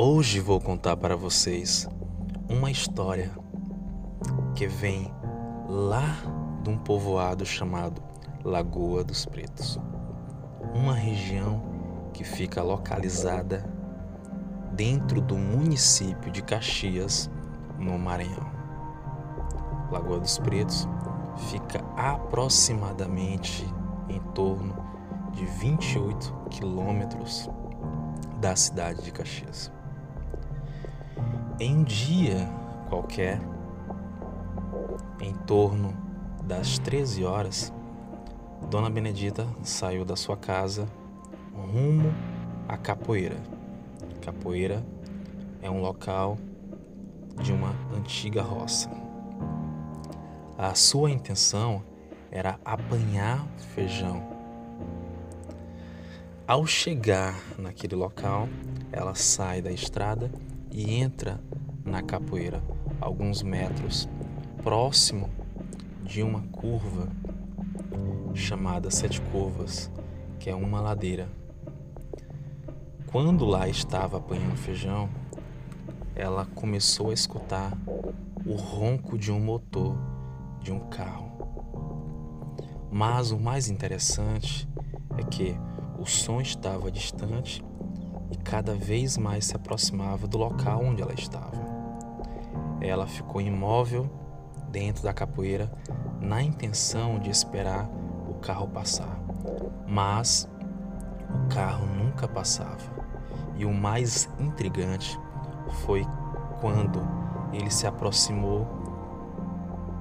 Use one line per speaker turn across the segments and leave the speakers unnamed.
Hoje vou contar para vocês uma história que vem lá de um povoado chamado Lagoa dos Pretos, uma região que fica localizada dentro do município de Caxias, no Maranhão. Lagoa dos Pretos fica aproximadamente em torno de 28 quilômetros da cidade de Caxias. Em um dia qualquer, em torno das 13 horas, Dona Benedita saiu da sua casa rumo à capoeira. Capoeira é um local de uma antiga roça. A sua intenção era apanhar feijão. Ao chegar naquele local, ela sai da estrada e entra na capoeira, alguns metros próximo de uma curva chamada Sete Curvas, que é uma ladeira. Quando lá estava apanhando feijão, ela começou a escutar o ronco de um motor de um carro. Mas o mais interessante é que o som estava distante cada vez mais se aproximava do local onde ela estava. Ela ficou imóvel dentro da capoeira na intenção de esperar o carro passar, mas o carro nunca passava. E o mais intrigante foi quando ele se aproximou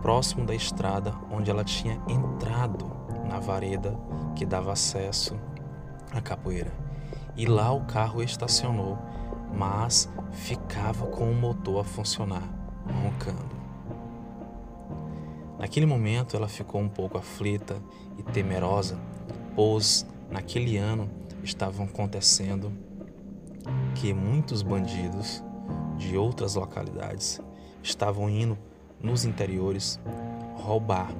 próximo da estrada onde ela tinha entrado na vareda que dava acesso à capoeira. E lá o carro estacionou, mas ficava com o motor a funcionar, roncando. Naquele momento ela ficou um pouco aflita e temerosa, pois naquele ano estavam acontecendo que muitos bandidos de outras localidades estavam indo nos interiores roubar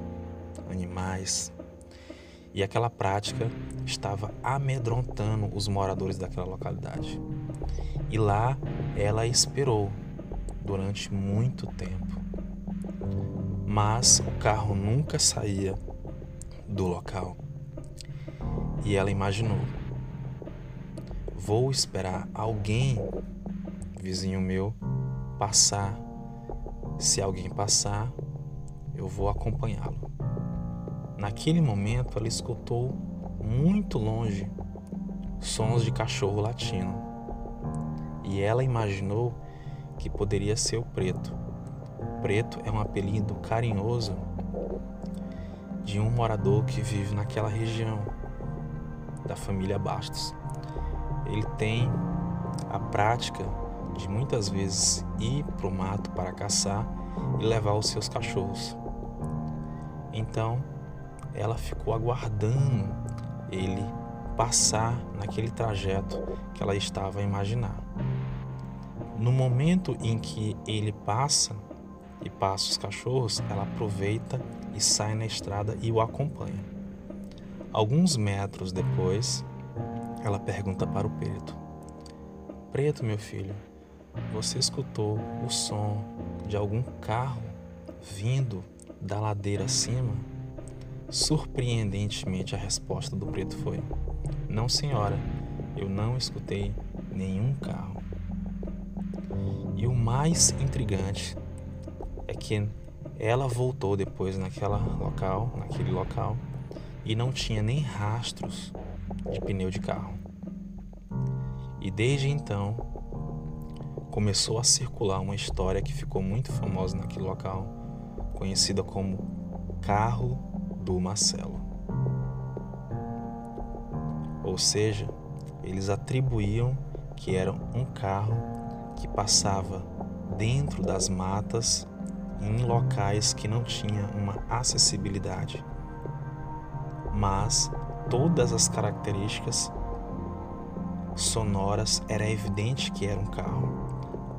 animais, e aquela prática estava amedrontando os moradores daquela localidade. E lá ela esperou durante muito tempo. Mas o carro nunca saía do local. E ela imaginou: vou esperar alguém, vizinho meu, passar. Se alguém passar, eu vou acompanhá-lo. Naquele momento, ela escutou muito longe sons de cachorro latindo. E ela imaginou que poderia ser o preto. Preto é um apelido carinhoso de um morador que vive naquela região da família Bastos. Ele tem a prática de muitas vezes ir para o mato para caçar e levar os seus cachorros. Então, ela ficou aguardando ele passar naquele trajeto que ela estava a imaginar. No momento em que ele passa e passa os cachorros, ela aproveita e sai na estrada e o acompanha. Alguns metros depois, ela pergunta para o preto: Preto, meu filho, você escutou o som de algum carro vindo da ladeira acima? Surpreendentemente, a resposta do preto foi: Não, senhora, eu não escutei nenhum carro. E o mais intrigante é que ela voltou depois naquela local, naquele local, e não tinha nem rastros de pneu de carro. E desde então começou a circular uma história que ficou muito famosa naquele local, conhecida como carro do Marcelo. Ou seja, eles atribuíam que era um carro que passava dentro das matas em locais que não tinha uma acessibilidade. Mas todas as características sonoras era evidente que era um carro.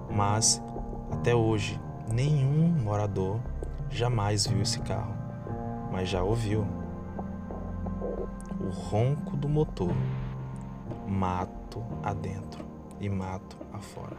Mas até hoje nenhum morador jamais viu esse carro mas já ouviu. O ronco do motor, mato adentro e mato afora.